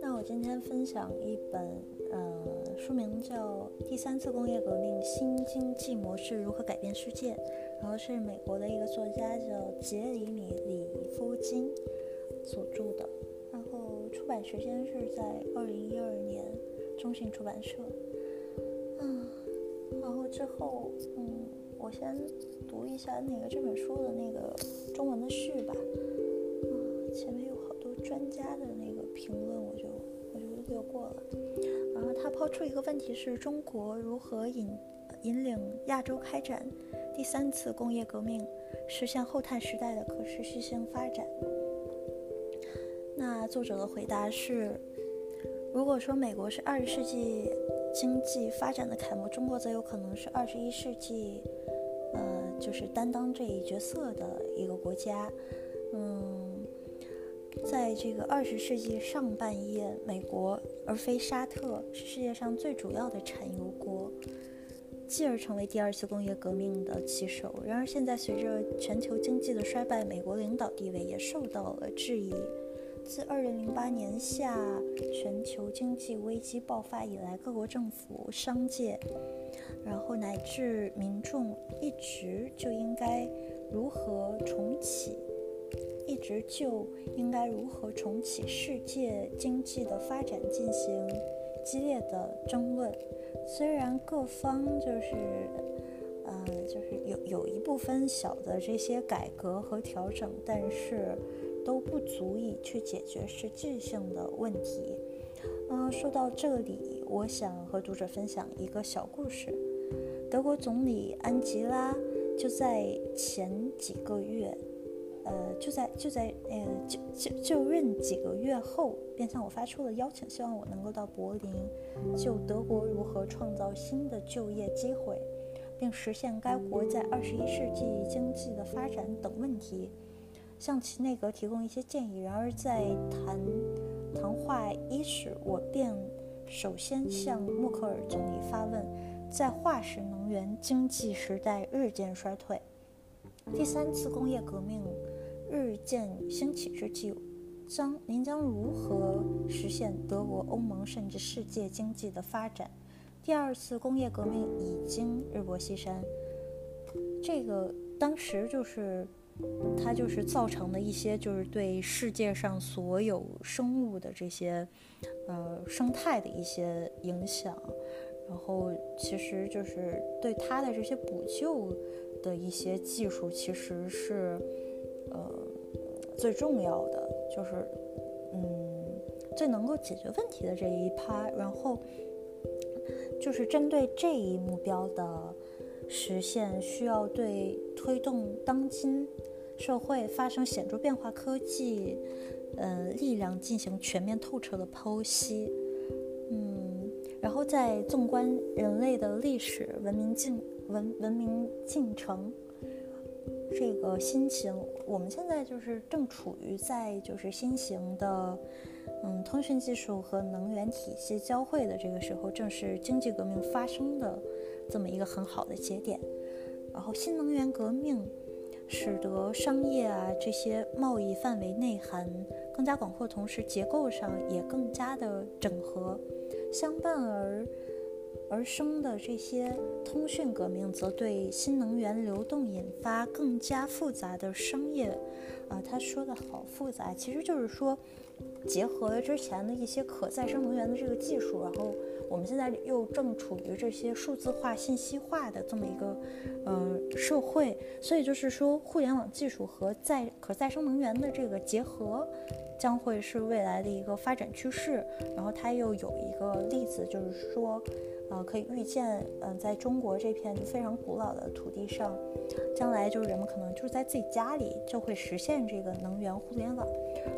那我今天分享一本，呃，书名叫《第三次工业革命：新经济模式如何改变世界》，然后是美国的一个作家叫杰里米·里夫金所著的，然后出版时间是在二零一二年，中信出版社。嗯，然后之后，嗯，我先读一下那个这本书的那个中文的序吧。啊，前面有好多专家的那个评论，我就我就略过了。然后他抛出一个问题是中国如何引引领亚洲开展第三次工业革命，实现后碳时代的可持续性发展。那作者的回答是：如果说美国是二十世纪经济发展的楷模，中国则有可能是二十一世纪，呃，就是担当这一角色的一个国家。嗯，在这个二十世纪上半叶，美国而非沙特是世界上最主要的产油国，继而成为第二次工业革命的旗手。然而，现在随着全球经济的衰败，美国领导地位也受到了质疑。自2008年夏全球经济危机爆发以来，各国政府、商界，然后乃至民众，一直就应该如何重启，一直就应该如何重启世界经济的发展进行激烈的争论。虽然各方就是，呃，就是有有一部分小的这些改革和调整，但是。都不足以去解决实质性的问题。嗯，说到这里，我想和读者分享一个小故事。德国总理安吉拉就在前几个月，呃，就在就在呃就就就任几个月后，便向我发出了邀请，希望我能够到柏林，就德国如何创造新的就业机会，并实现该国在二十一世纪经济的发展等问题。向其内阁提供一些建议。然而，在谈谈话伊始，我便首先向默克尔总理发问：在化石能源经济时代日渐衰退、第三次工业革命日渐兴起之际，将您将如何实现德国、欧盟甚至世界经济的发展？第二次工业革命已经日薄西山。这个当时就是。它就是造成的一些，就是对世界上所有生物的这些，呃，生态的一些影响。然后，其实就是对它的这些补救的一些技术，其实是，呃，最重要的，就是，嗯，最能够解决问题的这一趴。然后，就是针对这一目标的。实现需要对推动当今社会发生显著变化科技，呃，力量进行全面透彻的剖析，嗯，然后在纵观人类的历史、文明进文文明进程这个新型，我们现在就是正处于在就是新型的，嗯，通讯技术和能源体系交汇的这个时候，正是经济革命发生的。这么一个很好的节点，然后新能源革命使得商业啊这些贸易范围内涵更加广阔，同时结构上也更加的整合。相伴而而生的这些通讯革命，则对新能源流动引发更加复杂的商业。啊，他说的好复杂，其实就是说结合之前的一些可再生能源的这个技术，然后。我们现在又正处于这些数字化、信息化的这么一个呃社会，所以就是说，互联网技术和再可再生能源的这个结合，将会是未来的一个发展趋势。然后它又有一个例子，就是说。呃，可以预见，嗯，在中国这片非常古老的土地上，将来就是人们可能就是在自己家里就会实现这个能源互联网。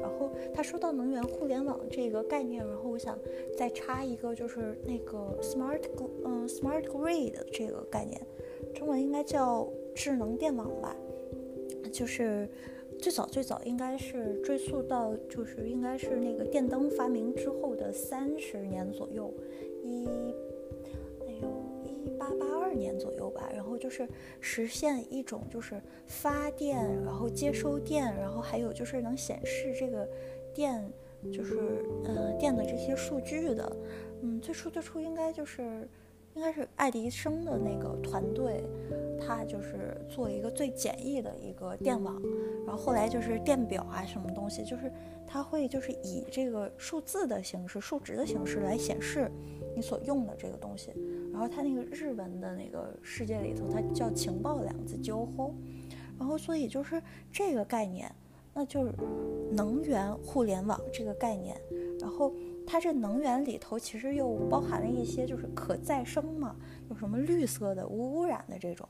然后他说到能源互联网这个概念，然后我想再插一个，就是那个 smart，嗯，smart grid 这个概念，中文应该叫智能电网吧。就是最早最早应该是追溯到，就是应该是那个电灯发明之后的三十年左右，一。八八二年左右吧，然后就是实现一种就是发电，然后接收电，然后还有就是能显示这个电就是呃电的这些数据的。嗯，最初最初应该就是应该是爱迪生的那个团队，他就是做一个最简易的一个电网，然后后来就是电表啊什么东西，就是他会就是以这个数字的形式、数值的形式来显示你所用的这个东西。然后它那个日文的那个世界里头，它叫情报两字，交互。然后所以就是这个概念，那就是能源互联网这个概念，然后。它这能源里头其实又包含了一些，就是可再生嘛，有什么绿色的、无污染的这种，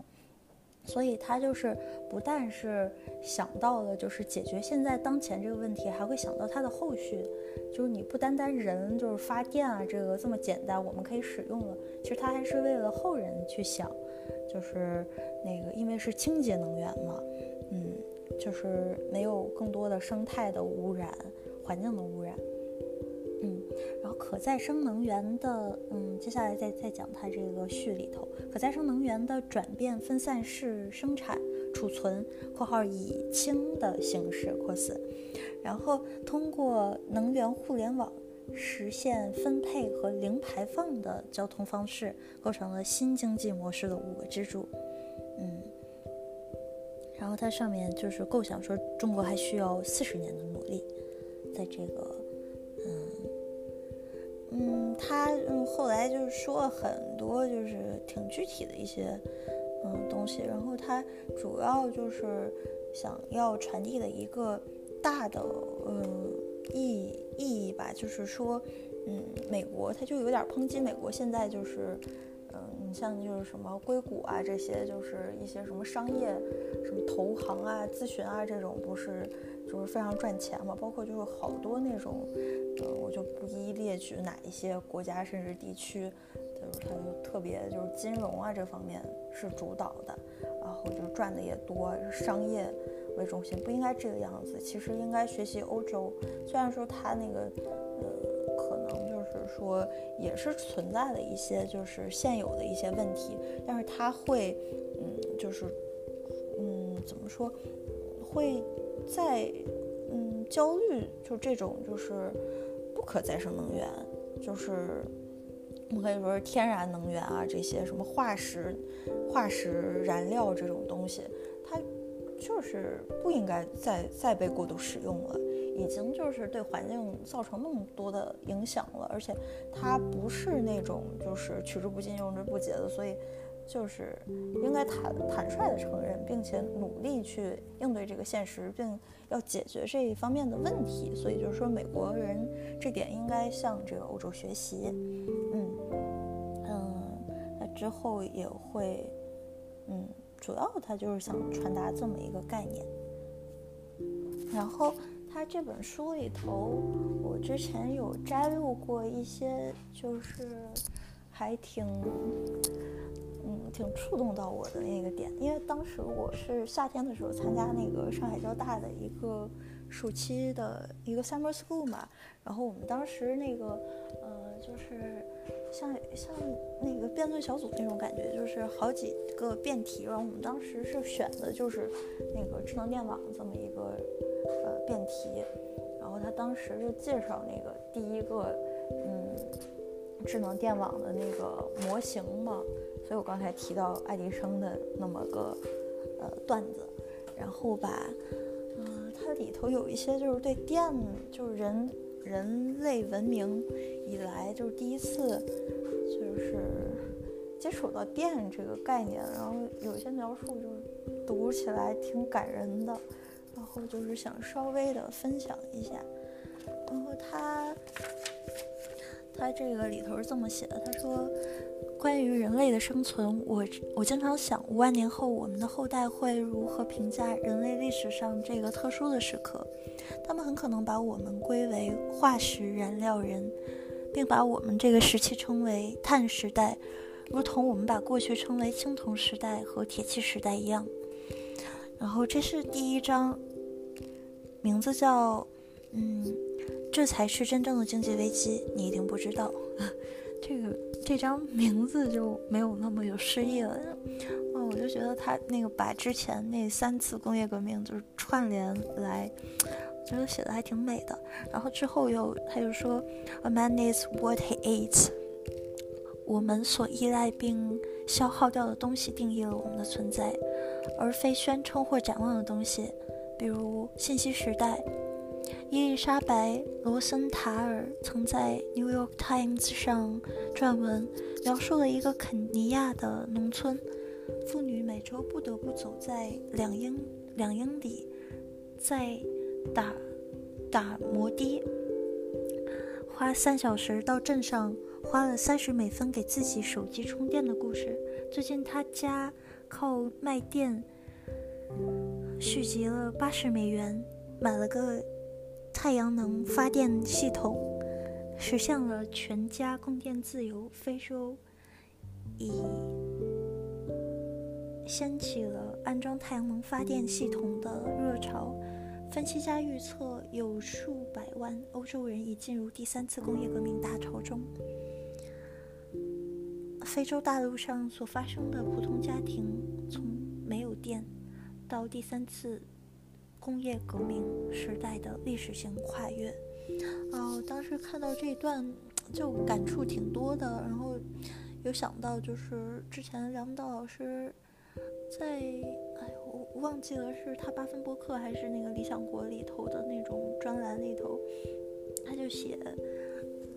所以它就是不但是想到了就是解决现在当前这个问题，还会想到它的后续，就是你不单单人就是发电啊这个这么简单，我们可以使用了，其实它还是为了后人去想，就是那个因为是清洁能源嘛，嗯，就是没有更多的生态的污染、环境的污染。嗯，然后可再生能源的，嗯，接下来再再讲它这个序里头，可再生能源的转变分散式生产储存（括号以氢的形式扩四），然后通过能源互联网实现分配和零排放的交通方式，构成了新经济模式的五个支柱。嗯，然后它上面就是构想说，中国还需要四十年的努力，在这个。嗯，他嗯后来就是说了很多，就是挺具体的一些嗯东西，然后他主要就是想要传递的一个大的嗯意意义吧，就是说嗯美国他就有点抨击美国现在就是嗯你像就是什么硅谷啊这些就是一些什么商业什么投行啊咨询啊这种不是。就是非常赚钱嘛，包括就是好多那种，呃，我就不一一列举哪一些国家甚至地区，就是它就特别就是金融啊这方面是主导的，然后就赚的也多，商业为中心，不应该这个样子。其实应该学习欧洲，虽然说它那个，呃，可能就是说也是存在的一些就是现有的一些问题，但是它会，嗯，就是，嗯，怎么说，会。在，嗯，焦虑就这种就是不可再生能源，就是我们可以说是天然能源啊，这些什么化石、化石燃料这种东西，它就是不应该再再被过度使用了，已经就是对环境造成那么多的影响了，而且它不是那种就是取之不尽用之不竭的，所以。就是应该坦坦率的承认，并且努力去应对这个现实，并要解决这一方面的问题。所以就是说，美国人这点应该向这个欧洲学习。嗯嗯，那之后也会，嗯，主要他就是想传达这么一个概念。然后他这本书里头，我之前有摘录过一些，就是还挺。挺触动到我的那个点，因为当时我是夏天的时候参加那个上海交大的一个暑期的一个 summer school 嘛，然后我们当时那个呃，就是像像那个辩论小组那种感觉，就是好几个辩题，然后我们当时是选的就是那个智能电网这么一个呃辩题，然后他当时就介绍那个第一个嗯智能电网的那个模型嘛。所以我刚才提到爱迪生的那么个呃段子，然后吧，嗯，它里头有一些就是对电，就是人人类文明以来就是第一次就是接触到电这个概念，然后有一些描述就是读起来挺感人的，然后就是想稍微的分享一下，然后它他这个里头是这么写的，他说。关于人类的生存，我我经常想，五万年后我们的后代会如何评价人类历史上这个特殊的时刻？他们很可能把我们归为化石燃料人，并把我们这个时期称为碳时代，如同我们把过去称为青铜时代和铁器时代一样。然后这是第一章，名字叫“嗯，这才是真正的经济危机”，你一定不知道。这个这张名字就没有那么有诗意了。嗯，我就觉得他那个把之前那三次工业革命就是串联来，我觉得写的还挺美的。然后之后又他又说，A man is what he eats。我们所依赖并消耗掉的东西定义了我们的存在，而非宣称或展望的东西，比如信息时代。伊丽莎白·罗森塔尔曾在《New York Times》上撰文，描述了一个肯尼亚的农村，妇女每周不得不走在两英两英里，在打打摩的，花三小时到镇上，花了三十美分给自己手机充电的故事。最近，他家靠卖电续集了八十美元，买了个。太阳能发电系统实现了全家供电自由。非洲已掀起了安装太阳能发电系统的热潮。分析家预测，有数百万欧洲人已进入第三次工业革命大潮中。非洲大陆上所发生的普通家庭，从没有电到第三次。工业革命时代的历史性跨越，哦，当时看到这一段就感触挺多的，然后有想到就是之前梁文道老师在，哎，我忘记了是他八分播客还是那个理想国里头的那种专栏里头，他就写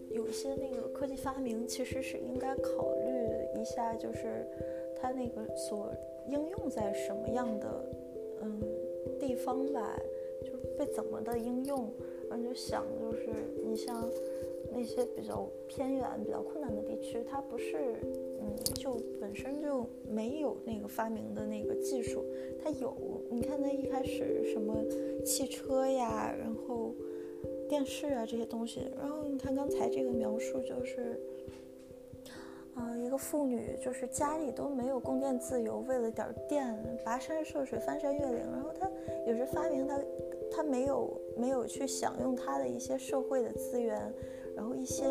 有些那个科技发明其实是应该考虑一下，就是它那个所应用在什么样的，地方吧，就被怎么的应用，然后就想，就是你像那些比较偏远、比较困难的地区，它不是，嗯，就本身就没有那个发明的那个技术，它有。你看它一开始什么汽车呀，然后电视啊这些东西，然后你看刚才这个描述就是。啊，一个妇女就是家里都没有供电自由，为了点电，跋山涉水，翻山越岭。然后她也是发明，她她没有没有去享用她的一些社会的资源，然后一些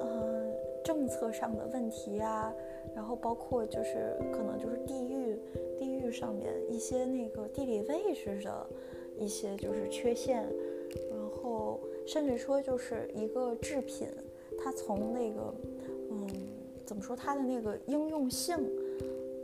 嗯政策上的问题啊，然后包括就是可能就是地域地域上面一些那个地理位置的一些就是缺陷，然后甚至说就是一个制品，它从那个嗯。怎么说它的那个应用性？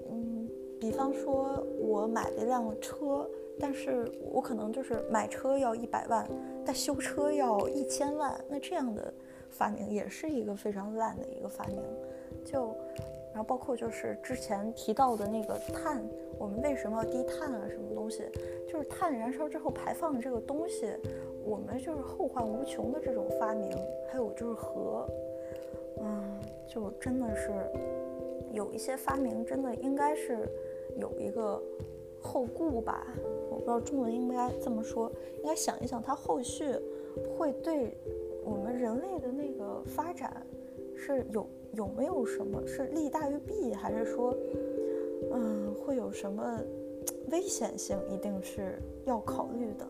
嗯，比方说我买了一辆车，但是我可能就是买车要一百万，但修车要一千万，那这样的发明也是一个非常烂的一个发明。就，然后包括就是之前提到的那个碳，我们为什么要低碳啊？什么东西？就是碳燃烧之后排放的这个东西，我们就是后患无穷的这种发明。还有就是核。嗯，就真的是有一些发明，真的应该是有一个后顾吧。我不知道中文应该这么说，应该想一想，它后续会对我们人类的那个发展是有有没有什么是利大于弊，还是说，嗯，会有什么危险性，一定是要考虑的。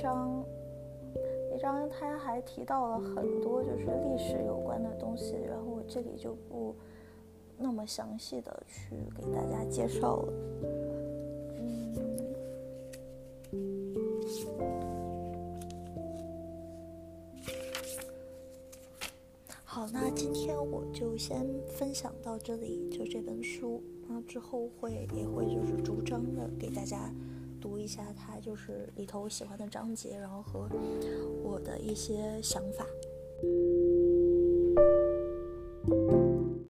章一章，他还提到了很多就是历史有关的东西，然后我这里就不那么详细的去给大家介绍了。嗯，好，那今天我就先分享到这里，就这本书，那之后会也会就是逐章的给大家。读一下它，就是里头我喜欢的章节，然后和我的一些想法。